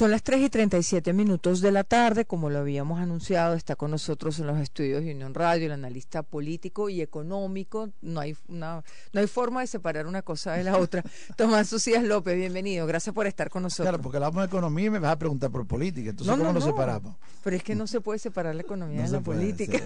Son las 3 y 37 minutos de la tarde, como lo habíamos anunciado, está con nosotros en los estudios de Unión Radio el analista político y económico. No hay, una, no hay forma de separar una cosa de la otra. Tomás Sucías López, bienvenido. Gracias por estar con nosotros. Claro, porque hablamos de economía y me vas a preguntar por política. Entonces, ¿cómo nos separamos? Pero es que no se puede separar la economía de la política.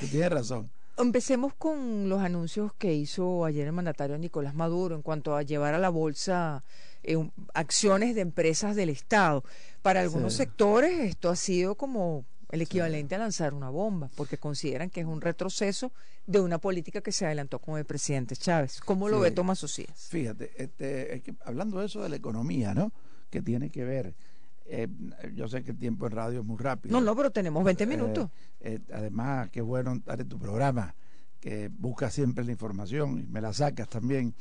Tú tienes razón. Empecemos con los anuncios que hizo ayer el mandatario Nicolás Maduro en cuanto a llevar a la bolsa eh, acciones de empresas del Estado. Para algunos sectores esto ha sido como el equivalente a lanzar una bomba, porque consideran que es un retroceso de una política que se adelantó con el presidente Chávez. ¿Cómo lo ve Tomás Socias? Fíjate, este, hablando de eso de la economía, ¿no? Que tiene que ver eh, yo sé que el tiempo en radio es muy rápido. No, no, pero tenemos 20 eh, minutos. Eh, además, qué bueno estar en tu programa, que busca siempre la información y me la sacas también.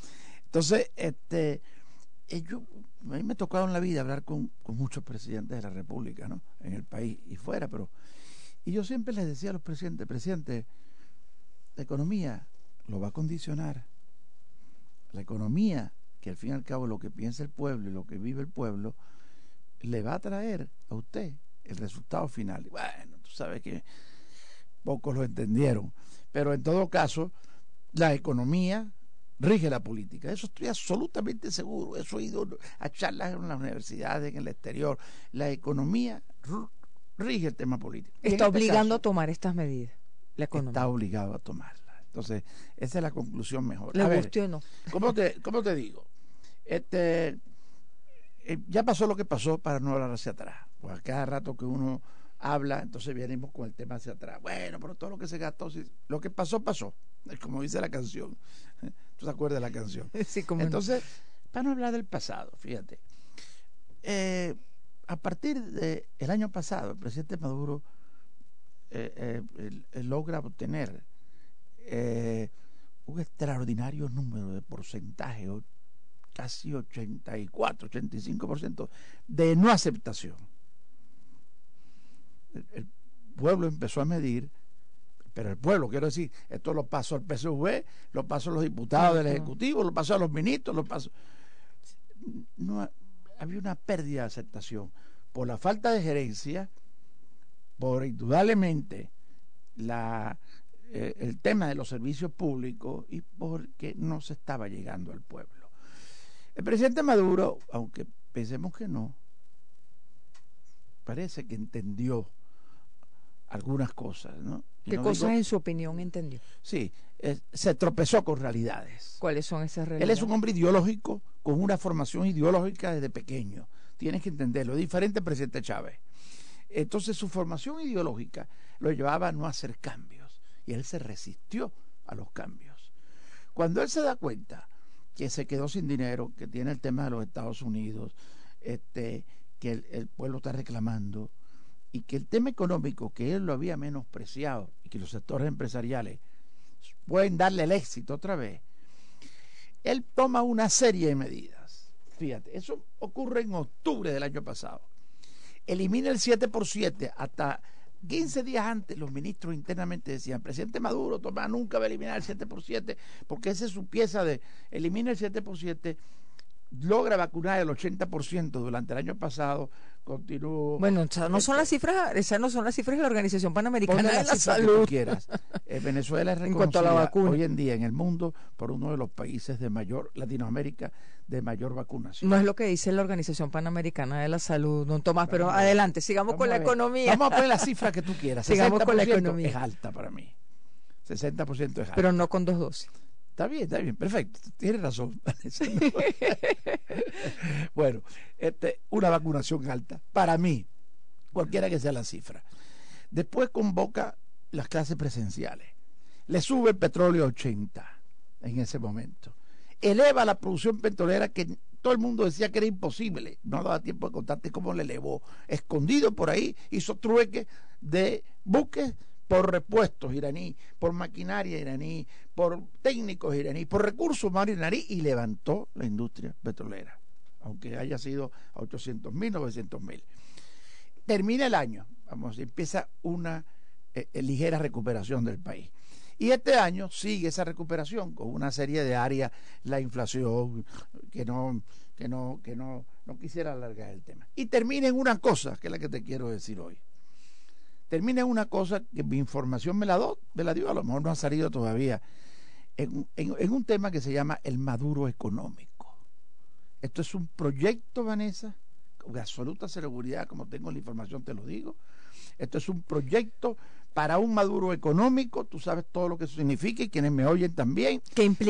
Entonces, este, yo, a mí me ha tocado en la vida hablar con, con, muchos presidentes de la República, ¿no? En el país y fuera, pero. Y yo siempre les decía a los presidentes, presidente, la economía lo va a condicionar. La economía, que al fin y al cabo lo que piensa el pueblo y lo que vive el pueblo, le va a traer a usted el resultado final. Y bueno, tú sabes que pocos lo entendieron, pero en todo caso, la economía rige la política. Eso estoy absolutamente seguro. Eso he ido a charlas en las universidades, en el exterior. La economía rige el tema político. Está este obligando a tomar estas medidas. La economía. Está obligado a tomarlas. Entonces, esa es la conclusión mejor. ¿Le a no? ¿cómo te, ¿Cómo te digo? Este, eh, ya pasó lo que pasó para no hablar hacia atrás. Pues a cada rato que uno habla, entonces venimos con el tema hacia atrás. Bueno, pero todo lo que se gastó, lo que pasó, pasó. Como dice la canción. ¿Tú te acuerdas de la canción? Sí, como Entonces, para no hablar del pasado, fíjate. Eh, a partir del año pasado, el presidente Maduro eh, logra obtener un extraordinario número de porcentaje, casi 84, 85% de no aceptación. El, pueblo empezó a medir, pero el pueblo, quiero decir, esto lo pasó al PSV, lo pasó a los diputados del Ejecutivo, lo pasó a los ministros, lo pasó... No, había una pérdida de aceptación por la falta de gerencia, por indudablemente la, eh, el tema de los servicios públicos y porque no se estaba llegando al pueblo. El presidente Maduro, aunque pensemos que no, parece que entendió algunas cosas, ¿no? ¿Qué cosas en su opinión entendió? Sí, se tropezó con realidades. ¿Cuáles son esas realidades? Él es un hombre ideológico con una formación ideológica desde pequeño. Tienes que entenderlo. Es diferente al presidente Chávez. Entonces su formación ideológica lo llevaba a no hacer cambios y él se resistió a los cambios. Cuando él se da cuenta que se quedó sin dinero, que tiene el tema de los Estados Unidos, este, que el, pueblo está reclamando, y que el tema económico, que él lo había menospreciado, y que los sectores empresariales pueden darle el éxito otra vez, él toma una serie de medidas. Fíjate, eso ocurre en octubre del año pasado. Elimina el 7 por 7 hasta 15 días antes los ministros internamente decían, presidente Maduro, toma, nunca va a eliminar el 7 por 7, porque esa es su pieza de elimina el 7 por 7 logra vacunar el 80% durante el año pasado, continuó. Bueno, no son las cifras, esas no son las cifras de la Organización Panamericana de la, Salud. quieras. Eh, Venezuela es reconocida hoy en día en el mundo por uno de los países de mayor, Latinoamérica, de mayor vacunación. No es lo que dice la Organización Panamericana de la Salud, don Tomás, pero adelante, sigamos con la economía. Vamos a poner la cifra que tú quieras. Sigamos con la economía. Es alta para mí. 60% es alta. Pero no con dos dosis. Está bien, está bien, perfecto. Tienes razón. bueno, este, una vacunación alta, para mí, cualquiera que sea la cifra. Después convoca las clases presenciales. Le sube el petróleo a 80 en ese momento. Eleva la producción petrolera que todo el mundo decía que era imposible. No daba tiempo de contarte cómo le elevó. Escondido por ahí, hizo trueque de buques por repuestos iraní, por maquinaria iraní, por técnicos iraní, por recursos humanos iraní y levantó la industria petrolera, aunque haya sido a 800 mil, 900 mil. Termina el año, vamos, empieza una eh, eh, ligera recuperación del país. Y este año sigue esa recuperación con una serie de áreas, la inflación, que no, que no, que no, no quisiera alargar el tema. Y termina en una cosa, que es la que te quiero decir hoy. Termina en una cosa que mi información me la, do, me la dio, a lo mejor no ha salido todavía, en, en un tema que se llama el maduro económico. Esto es un proyecto, Vanessa, con absoluta seguridad, como tengo la información, te lo digo. Esto es un proyecto para un maduro económico, tú sabes todo lo que eso significa y quienes me oyen también.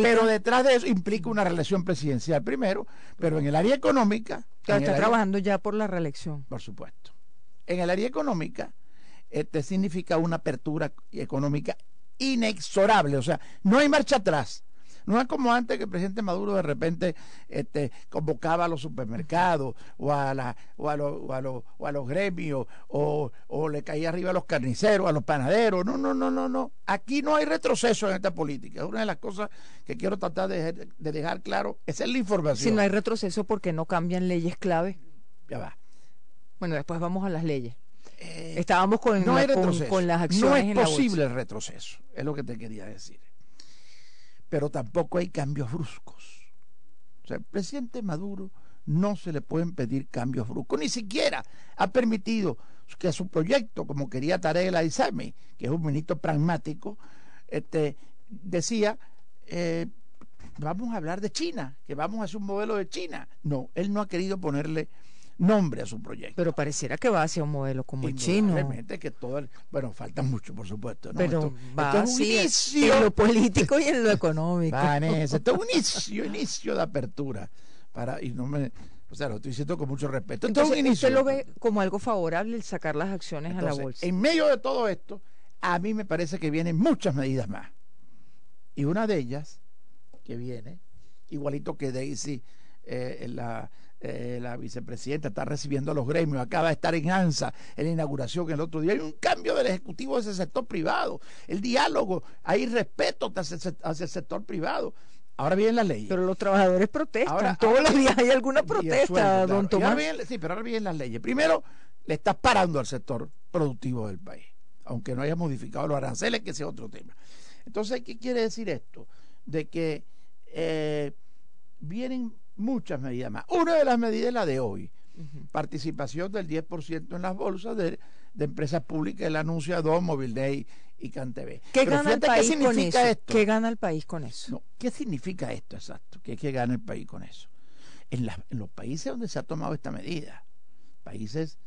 Pero detrás de eso implica una relación presidencial primero, pero en el área económica... está trabajando ya por la reelección. Por supuesto. En el área económica, este significa una apertura económica inexorable, o sea, no hay marcha atrás. No es como antes que el presidente Maduro de repente este, convocaba a los supermercados o a, la, o a, o a, los gremios o, le caía arriba a los carniceros, a los panaderos. No, no, no, no, no. Aquí no hay retroceso en esta política. Es una de las cosas que quiero tratar de, dejar claro. Esa es la información. Si no hay retroceso, porque no cambian leyes clave? Ya va. Bueno, después vamos a las leyes. Eh, Estábamos con, no con, las acciones. No es posible el retroceso, es lo que te quería decir pero tampoco hay cambios bruscos. O sea, el presidente Maduro no se le pueden pedir cambios bruscos, ni siquiera ha permitido que su proyecto, como quería Tarek El que es un ministro pragmático, este, decía, eh, vamos a hablar de China, que vamos a hacer un modelo de China. No, él no ha querido ponerle nombre a su proyecto. Pero pareciera que va hacia un modelo como el chino. Realmente que todo, bueno, falta mucho, por supuesto. Pero va en lo político y en lo económico. esto es un inicio, inicio de apertura. Para, y no me, o sea, lo estoy diciendo con mucho respeto. Entonces, ¿usted lo ve como algo favorable el sacar las acciones a la bolsa? En medio de todo esto, a mí me parece que vienen muchas medidas más. Y una de ellas, que viene, igualito que Daisy, eh, la eh, la vicepresidenta está recibiendo a los gremios, acaba de estar en ANSA en la inauguración el otro día. Hay un cambio del ejecutivo de ese sector privado, el diálogo, hay respeto hacia, el sector privado. Ahora vienen las leyes. Pero los trabajadores protestan. Todos los días hay alguna protesta, don Tomás. sí, pero ahora vienen las leyes. Primero, le estás parando al sector productivo del país, aunque no haya modificado los aranceles, que ese es otro tema. Entonces, ¿qué quiere decir esto? De que eh, vienen muchas medidas más. Una de las medidas es la de hoy. Participación del 10% en las bolsas de, empresas públicas, el anuncio de Móvil Day y CanTV. ¿Qué gana el país con eso? Esto? ¿Qué gana el país con eso? ¿Qué significa esto exacto? ¿Qué, que gana el país con eso? En, los países donde se ha tomado esta medida, países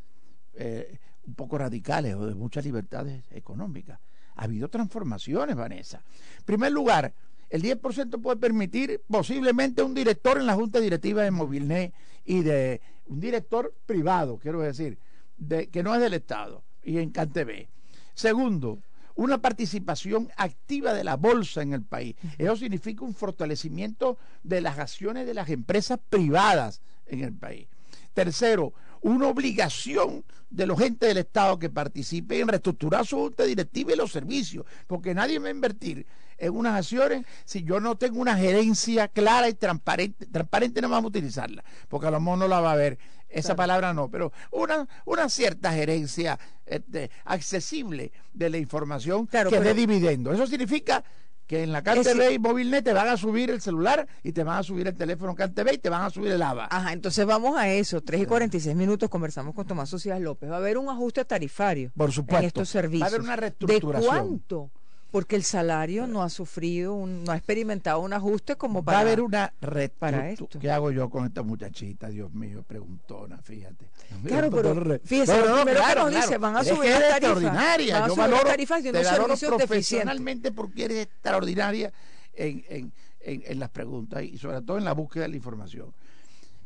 eh, un poco radicales o de muchas libertades económicas, ha habido transformaciones, Vanessa. En primer lugar, el 10% puede permitir posiblemente un director en la junta directiva de Movilnet y de un director privado, quiero decir, de, que no es del Estado y en CanTV. Segundo, una participación activa de la bolsa en el país. Eso significa un fortalecimiento de las acciones de las empresas privadas en el país. Tercero, una obligación de los entes del Estado que participen en reestructurar su junta directiva y los servicios, porque nadie va a invertir en unas acciones si yo no tengo una gerencia clara y transparente. Transparente no vamos a utilizarla, porque a lo mejor no la va a ver. Esa palabra no, pero una, una cierta gerencia este, accesible de la información que dé dividendo. Eso significa que en la CanTV y MobileNet te van a subir el celular y te van a subir el teléfono CanTV y te van a subir el ABA. Ajá, entonces vamos a eso. 3 y 46 minutos conversamos con Tomás Socias López. Va a haber un ajuste tarifario Por supuesto. en estos servicios. Va a haber una reestructuración. ¿De cuánto? Porque el salario no ha sufrido, un, no ha experimentado un ajuste como para. Va a haber una red para esto. ¿Qué hago yo con esta muchachita? Dios mío, preguntona, fíjate. Claro, pero fíjese, no, no, claro, dice, van a subir las tarifas. Extraordinaria. Van a subir las tarifas de unos profesionalmente porque eres extraordinaria en, en, en, en, las preguntas y sobre todo en la búsqueda de la información.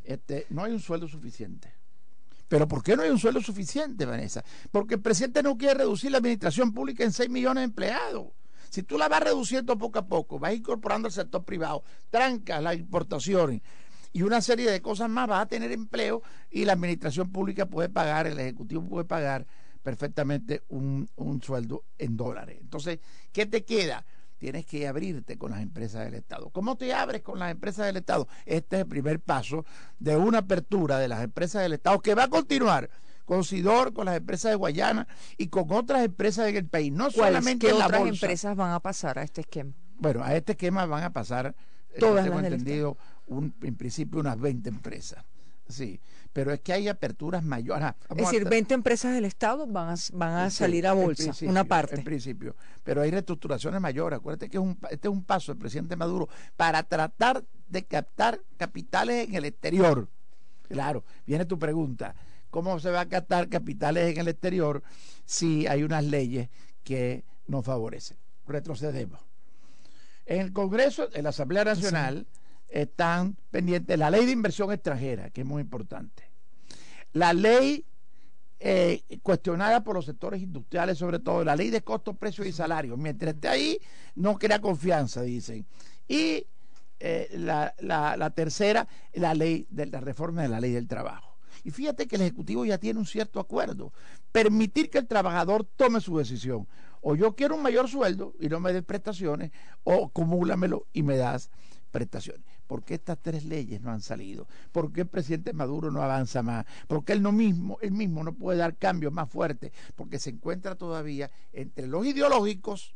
Este, no hay un sueldo suficiente. Pero ¿por qué no hay un sueldo suficiente, Vanessa? Porque el presidente no quiere reducir la administración pública en 6 millones de empleados. Si tú la vas reduciendo poco a poco, vas incorporando al sector privado, trancas las importaciones y una serie de cosas más, vas a tener empleo y la administración pública puede pagar, el Ejecutivo puede pagar perfectamente un, un sueldo en dólares. Entonces, ¿qué te queda? Tienes que abrirte con las empresas del Estado. ¿Cómo te abres con las empresas del Estado? Este es el primer paso de una apertura de las empresas del Estado que va a continuar con Sidor, con las empresas de Guayana y con otras empresas en el país. No solamente ¿Qué la otras bolsa. empresas van a pasar a este esquema? Bueno, a este esquema van a pasar, eh, Todas tengo las entendido, un, en principio unas 20 empresas. Sí, pero es que hay aperturas mayores. Ajá, Es a decir, tra- 20 empresas del Estado van a, van a Sí, salir a bolsa, una parte. En principio. Pero hay reestructuraciones mayores. Acuérdate que es un, pa- este es un paso del presidente Maduro para tratar de captar capitales en el exterior. Claro, viene tu pregunta. ¿Cómo se va a captar capitales en el exterior si hay unas leyes que nos favorecen? Retrocedemos. En el Congreso, en la Asamblea Nacional, están pendientes la ley de inversión extranjera, que es muy importante. La ley eh, cuestionada por los sectores industriales, sobre todo la ley de costos, precios y salarios. Mientras esté ahí, no crea confianza, dicen. Y eh, la, la- la tercera, la ley de la reforma de la ley del trabajo. Y fíjate que el Ejecutivo ya tiene un cierto acuerdo. Permitir que el trabajador tome su decisión. O yo quiero un mayor sueldo y no me des prestaciones, o acumúlamelo y me das prestaciones. ¿Por qué estas tres leyes no han salido? ¿Por qué el presidente Maduro no avanza más? ¿Por qué él, no mismo, él mismo no puede dar cambios más fuertes? Porque se encuentra todavía entre los ideológicos,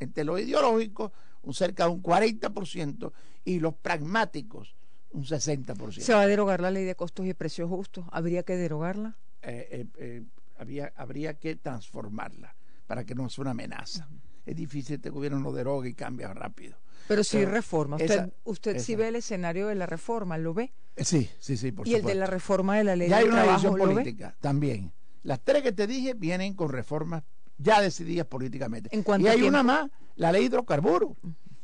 entre los ideológicos, un cerca de un 40% y los pragmáticos, un 60%. ¿Se va a derogar la ley de costos y precios justos? ¿Habría que derogarla? eh, eh, eh, había, habría que transformarla para que no sea una amenaza. Es difícil que este gobierno no derogue y cambia rápido. Pero sí Pero reforma. Usted, esa- usted sí esa. ve el escenario de la reforma, ¿lo ve? Eh, sí, sí, sí, por y el de la reforma de la ley ya hay una trabajo, decisión ¿lo ve? política también. Las tres que te dije vienen con reformas ya decididas políticamente. ¿En y hay tiempo? una más, la ley de hidrocarburos.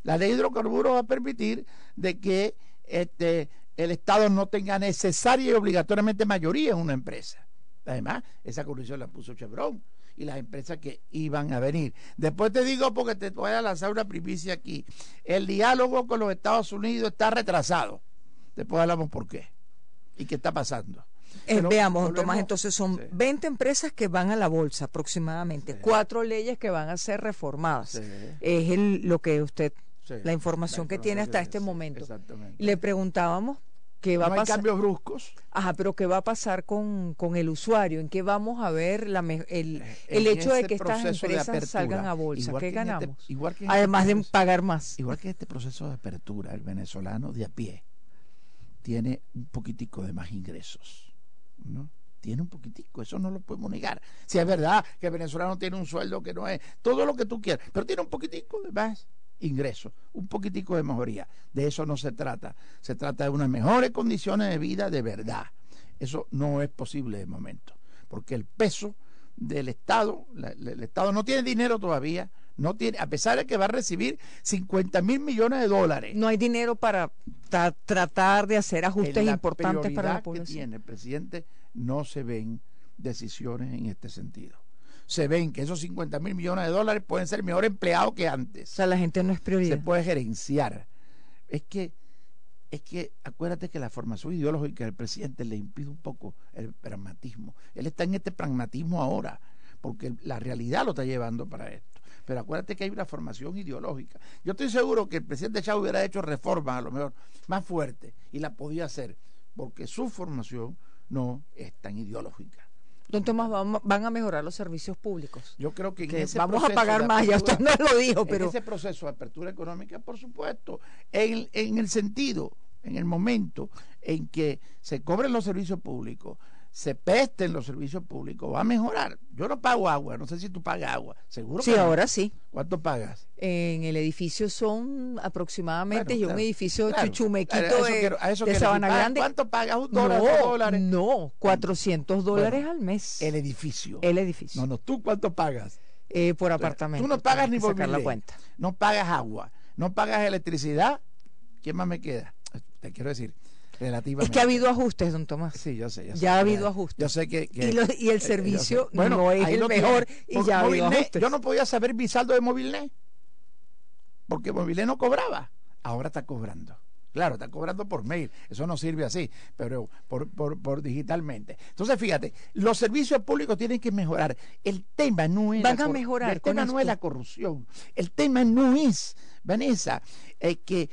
La ley de hidrocarburos va a permitir de que este, el Estado no tenga necesaria y obligatoriamente mayoría en una empresa. Además, esa condición la puso Chevron y las empresas que iban a venir. Después te digo, porque te voy a lanzar una primicia aquí, el diálogo con los Estados Unidos está retrasado. Después hablamos por qué y qué está pasando. Eh, veamos, volvemos- Tomás, entonces son Sí. 20 empresas que van a la bolsa aproximadamente, Sí. cuatro leyes que van a ser reformadas. Sí. Es el, lo que usted, la información que tiene hasta este momento. Le preguntábamos qué va no a hay cambios bruscos. Ajá, pero ¿qué va a pasar con, con el usuario? ¿En qué vamos a ver la me- el, el En hecho de ese que estas empresas apertura, salgan a bolsa? ¿Qué este- ganamos? igual que este Además de pagar más. Igual que este proceso de apertura, el venezolano de a pie tiene un poquitico de más ingresos, ¿no? Tiene un poquitico, eso no lo podemos negar. Si es verdad que el venezolano tiene un sueldo que no es todo lo que tú quieras, pero tiene un poquitico de más ingresos, un poquitico de mejoría. De eso no se trata. Se trata de unas mejores condiciones de vida de verdad. Eso no es posible de momento, porque el peso del Estado, la- el Estado no tiene dinero todavía, no tiene, a pesar de que va a recibir 50 mil millones de dólares. No hay dinero para tra- tratar de hacer ajustes importantes para la prioridad que población. tiene el presidente, no se ven decisiones en este sentido. Se ven que esos 50 mil millones de dólares pueden ser mejor empleados que O antes. sea, la gente no es Se prioridad. puede gerenciar. Es que, es que acuérdate que la formación ideológica del presidente le impide un poco el pragmatismo. Él está en este pragmatismo ahora, porque la realidad lo está llevando para esto. Pero acuérdate que hay una formación ideológica. Yo estoy seguro que el presidente Chávez hubiera hecho reformas a lo mejor más fuertes y la podía hacer, porque su formación no es tan ideológica. Don Tomás, van a mejorar los servicios públicos. Yo creo que, en Que ese vamos a pagar más, ya usted no lo dijo, en pero ese proceso de apertura económica, por supuesto, en, en el sentido, en el momento en que se cobren los servicios públicos, se presten los servicios públicos, va a mejorar. Yo no pago agua, no sé si tú pagas agua, seguro sí, que no. ahora sí. ¿Cuánto pagas? En el edificio son aproximadamente, Bueno, yo un edificio claro. chuchumequito de, quiero-. Sabana ¿Pagas- Grande. ¿Cuánto pagas? ¿Un dólar, dos No, dólares? no, 400 dólares Bueno, al mes. El edificio. El edificio. No, no, ¿tú cuánto pagas? Eh, por apartamento. Tú no pagas ni sacar la cuenta. no pagas agua, no pagas electricidad. ¿Qué más me queda? Te quiero decir, relativamente. Es que ha habido ajustes, don Tomás. Sí, yo sé. yo sé. Ya ha habido ajustes. Yo sé que. que- Y lo- y el servicio sé. no es el mejor tiene. y ya ha habido Movilnet, ajustes. Yo no podía saber mi saldo de Movilnet. Porque Movilnet no cobraba. Ahora está cobrando. Claro, está cobrando por mail. Eso no sirve así, pero por, por, por, digitalmente. Entonces, fíjate, los servicios públicos tienen que mejorar. El tema no es. Van a mejorar. El tema no es la corrupción. El tema no es, Vanessa, eh, que,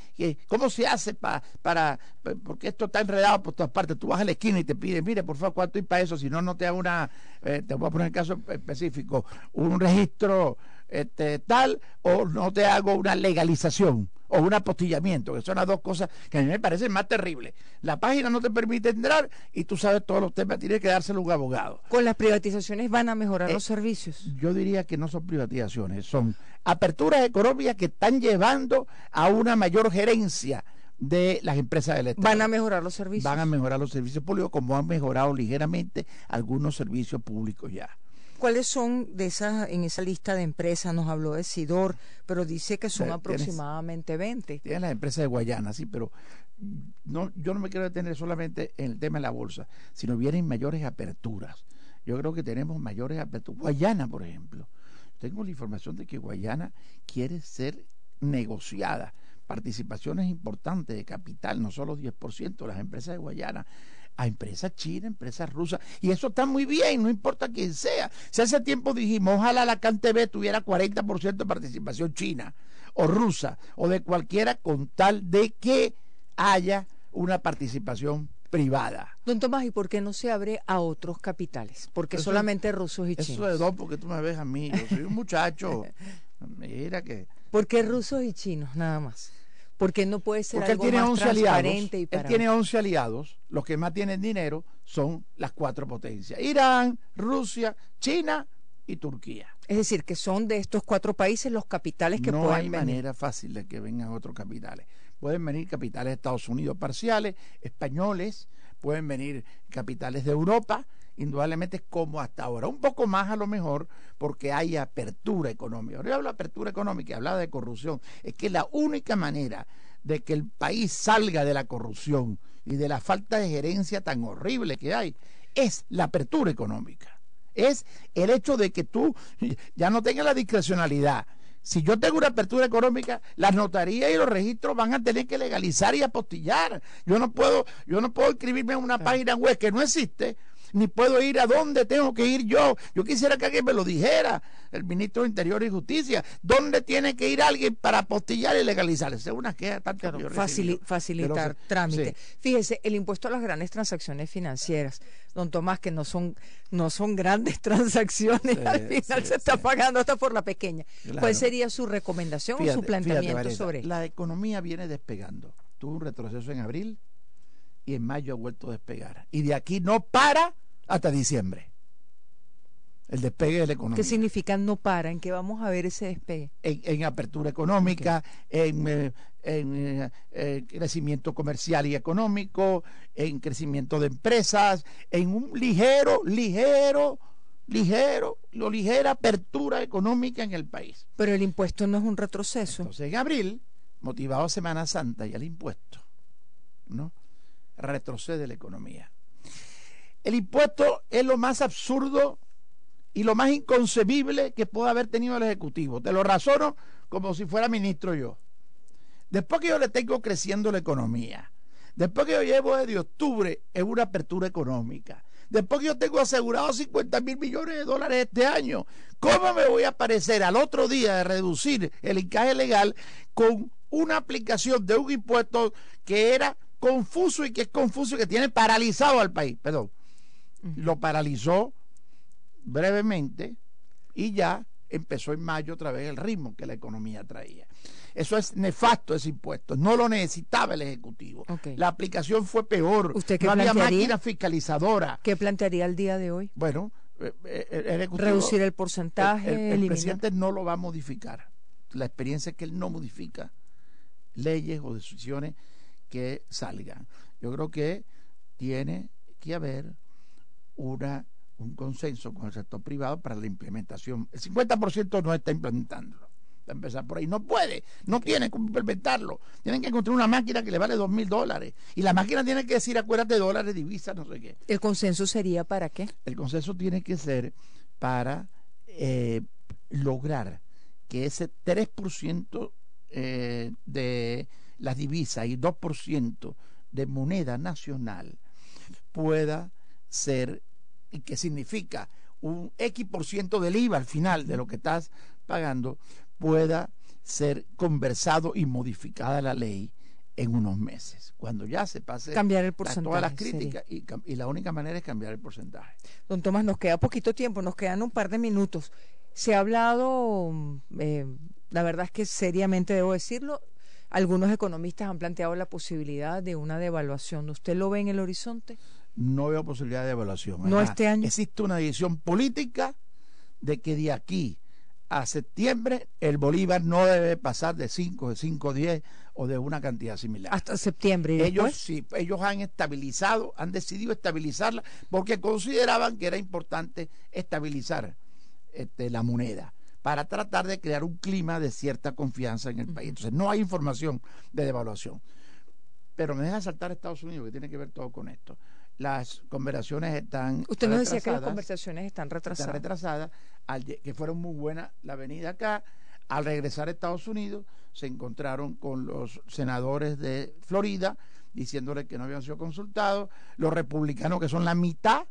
cómo se hace para. Porque esto está enredado por todas partes. Tú vas a la esquina y te piden, mire, por favor, ¿cuánto hay para eso? Si no, no te hago una. Eh, te voy a poner el caso específico, un registro este, tal, o no te hago una legalización o un apostillamiento, que son las dos cosas que a mí me parecen más terribles. La página no te permite entrar y tú sabes todos los temas, tienes que dárselo a un abogado. ¿Con las privatizaciones van a mejorar los eh, servicios? Yo diría que no son privatizaciones, son aperturas económicas que están llevando a una mayor gerencia de las empresas del Estado. ¿Van a mejorar los servicios? Van a mejorar los servicios públicos como han mejorado ligeramente algunos servicios públicos ya. ¿Cuáles son de esas, en esa lista de empresas? Nos habló de Sidor, pero dice que son aproximadamente 20. Tienes las empresas de Guayana, sí, pero no, yo no me quiero detener solamente en el tema de la bolsa, sino vienen mayores aperturas. Yo creo que tenemos mayores aperturas. Guayana, por ejemplo. Tengo la información de que Guayana quiere ser negociada. Participaciones importantes de capital, no solo 10%, las empresas de Guayana a empresas chinas, empresas rusas, y eso está muy bien, no importa quién sea. Si hace tiempo dijimos, ojalá la CanTV tuviera 40% de participación china o rusa o de cualquiera con tal de que haya una participación privada. Don Tomás, ¿y por qué no se abre a otros capitales? Porque solamente rusos y chinos. Eso de dos, porque tú me ves a mí, yo soy un muchacho. Mira que... ¿Por qué rusos y chinos, nada más? Porque no puede ser algo tiene más transparente aliados, Él tiene 11 aliados, los que más tienen dinero son las cuatro potencias. Irán, Rusia, China y Turquía. Es decir, que son de estos cuatro países los capitales que pueden venir. No hay manera fácil de que vengan otros capitales. Pueden venir capitales de Estados Unidos parciales, españoles, pueden venir capitales de Europa, indudablemente como hasta ahora. Un poco más a lo mejor porque hay apertura económica. Ahora yo hablo de apertura económica y hablaba de corrupción. Es que la única manera de que el país salga de la corrupción y de la falta de gerencia tan horrible que hay es la apertura económica. Es el hecho de que tú ya no tengas la discrecionalidad. Si yo tengo una apertura económica, las notarías y los registros van a tener que legalizar y apostillar. Yo no puedo, yo no puedo escribirme en una página web que no existe ni puedo ir a dónde tengo que ir yo. Yo quisiera que alguien me lo dijera, el ministro de Interior y Justicia, dónde tiene que ir alguien para apostillar y legalizar. Esa es una queja tan facilitar trámite. Fíjese, el impuesto a las grandes transacciones financieras, don Tomás, que no son, no son grandes transacciones, al final se está pagando hasta por la pequeña. ¿Cuál sería su recomendación o su planteamiento sobre La economía viene despegando. Tuvo un retroceso en abril y en mayo ha vuelto a despegar. Y de aquí no para hasta diciembre. El despegue de la economía. ¿Qué significa no para? ¿En qué vamos a ver ese despegue? En, apertura económica, en, eh, en eh, crecimiento comercial y económico, en crecimiento de empresas, en un ligero, ligero, ligero, lo ligera apertura económica en el país. Pero el impuesto no es un retroceso. Entonces, en abril, motivado a Semana Santa y al impuesto, ¿no? Retrocede la economía. El impuesto es lo más absurdo y lo más inconcebible que pueda haber tenido el Ejecutivo. Te lo razono como si fuera ministro yo. Después que yo le tengo creciendo la economía, después que yo llevo desde octubre en una apertura económica, después que yo tengo asegurado 50 mil millones de dólares este año, ¿cómo me voy a aparecer al otro día de reducir el encaje legal con una aplicación de un impuesto que era confuso y que es confuso y que tiene paralizado al país. Perdón. Lo paralizó brevemente y ya empezó en mayo otra vez el ritmo que la economía traía. Eso es nefasto ese impuesto. No lo necesitaba el Ejecutivo. La aplicación fue peor. ¿Usted no había máquina fiscalizadora. ¿Qué plantearía el día de hoy? Bueno, eh, eh, reducir el porcentaje. el presidente no lo va a modificar. La experiencia es que él no modifica leyes o decisiones que salgan. Yo creo que tiene que haber una, un consenso con el sector privado para la implementación. El 50% no está implementándolo. A empezar por ahí. No puede, no tiene que implementarlo. Tienen que encontrar una máquina que le vale dos mil dólares. Y la máquina tiene que decir, acuérdate, dólares, divisas, no sé qué. ¿El consenso sería para qué? El consenso tiene que ser para eh, lograr que ese 3% eh, de las divisas y 2% de moneda nacional pueda ser, y que significa un X por ciento del IVA al final de lo que estás pagando, pueda ser conversado y modificada la ley en unos meses, cuando ya se pase cambiar el porcentaje, todas las críticas y, y, la única manera es cambiar el porcentaje. Don Tomás, nos queda poquito tiempo, nos quedan un par de minutos. Se ha hablado, eh, la verdad es que seriamente debo decirlo, algunos economistas han planteado la posibilidad de una devaluación. ¿Usted lo ve en el horizonte? No veo posibilidad de devaluación. No este año. Existe una decisión política de que de aquí a septiembre el Bolívar no debe pasar de 5, de 5, 10 o de una cantidad similar. Hasta septiembre. ellos sí, ellos han estabilizado, han decidido estabilizarla porque consideraban que era importante estabilizar este, la moneda para tratar de crear un clima de cierta confianza en el país. Entonces, no hay información de devaluación. Pero me deja saltar Estados Unidos, que tiene que ver todo con esto. Las conversaciones están. Usted nos decía que las conversaciones están retrasadas. Están retrasadas, que fueron muy buenas la venida acá. Al regresar a Estados Unidos, se encontraron con los senadores de Florida diciéndoles que no habían sido consultados, los republicanos que son la mitad,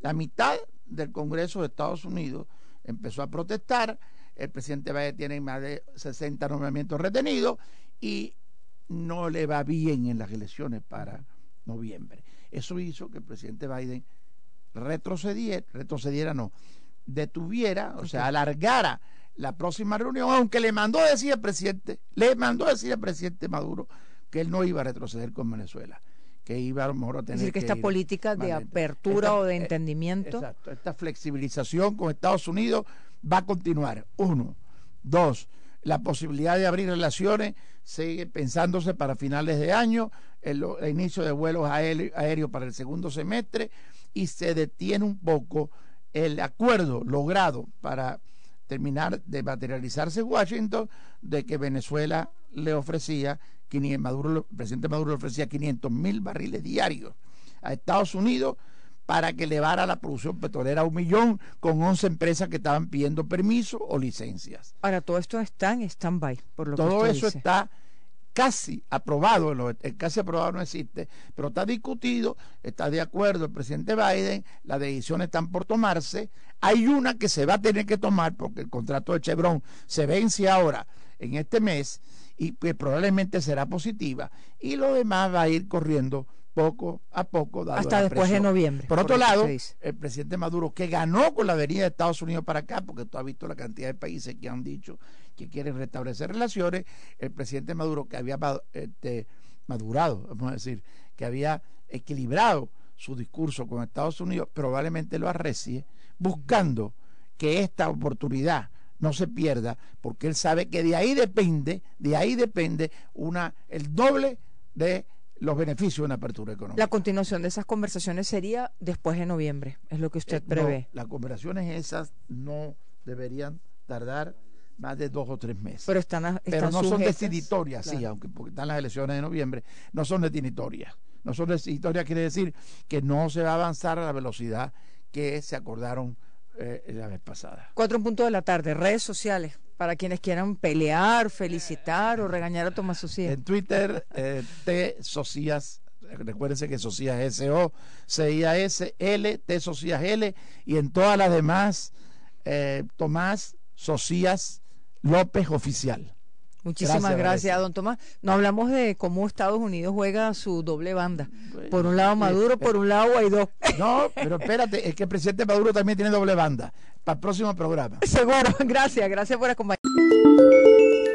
la mitad del Congreso de Estados Unidos empezó a protestar, el presidente Biden tiene más de 60 nombramientos retenidos y no le va bien en las elecciones para noviembre. Eso hizo que el presidente Biden retrocediera, retrocediera no, detuviera, o sea, alargara la próxima reunión, aunque le mandó decir al presidente, le mandó decir al presidente Maduro que él no iba a retroceder con Venezuela que iba a lo mejor a tener es decir, que, esta política de apertura o de eh, entendimiento. exacto esta flexibilización con Estados Unidos va a continuar. Uno. Dos la posibilidad de abrir relaciones sigue pensándose para finales de año el, inicio de vuelos aéreos para el segundo semestre y se detiene un poco el acuerdo logrado para terminar de materializarse Washington de que Venezuela le ofrecía Maduro, el presidente Maduro le ofrecía 500 mil barriles diarios a Estados Unidos para que elevara la producción petrolera a un millón con 11 empresas que estaban pidiendo permiso o licencias. Ahora, todo esto está en stand-by, por lo todo que eso está casi aprobado, el casi aprobado no existe, pero está discutido, está de acuerdo el presidente Biden, las decisiones están por tomarse, hay una que se va a tener que tomar porque el contrato de Chevron se vence ahora en este mes y pues, probablemente será positiva y lo demás va a ir corriendo poco a poco hasta después de noviembre por otro lado el presidente Maduro que ganó con la venida de Estados Unidos para acá porque tú has visto la cantidad de países que han dicho que quieren restablecer relaciones el presidente Maduro que había este, madurado vamos a decir que había equilibrado su discurso con Estados Unidos probablemente lo arrecie buscando que esta oportunidad no se pierda, porque él sabe que de ahí depende, de ahí depende una, el doble de los beneficios de una apertura económica. La continuación de esas conversaciones sería después de noviembre, es lo que usted eh, prevé. las conversaciones esas no deberían tardar más de dos o tres meses. Pero están, Pero no son definitorias, sí, aunque están las elecciones de noviembre, no son definitorias. No son definitorias quiere decir que no se va a avanzar a la velocidad que se acordaron eh, la vez pasada. Cuatro puntos de la tarde, redes sociales, para quienes quieran pelear, felicitar o regañar a Tomás Socias. En Twitter, eh, T Socias, recuérdense que Socias S-O, C-I-A-S, L, T Socias L, y en todas las demás, eh, Tomás Socias López Oficial. Muchísimas gracias, don Tomás. No hablamos de cómo Estados Unidos juega su doble banda. Por un lado Maduro, por un lado Guaidó. No, pero espérate, es que el presidente Maduro también tiene doble banda. Para el próximo programa. Seguro, gracias, gracias por acompañarnos.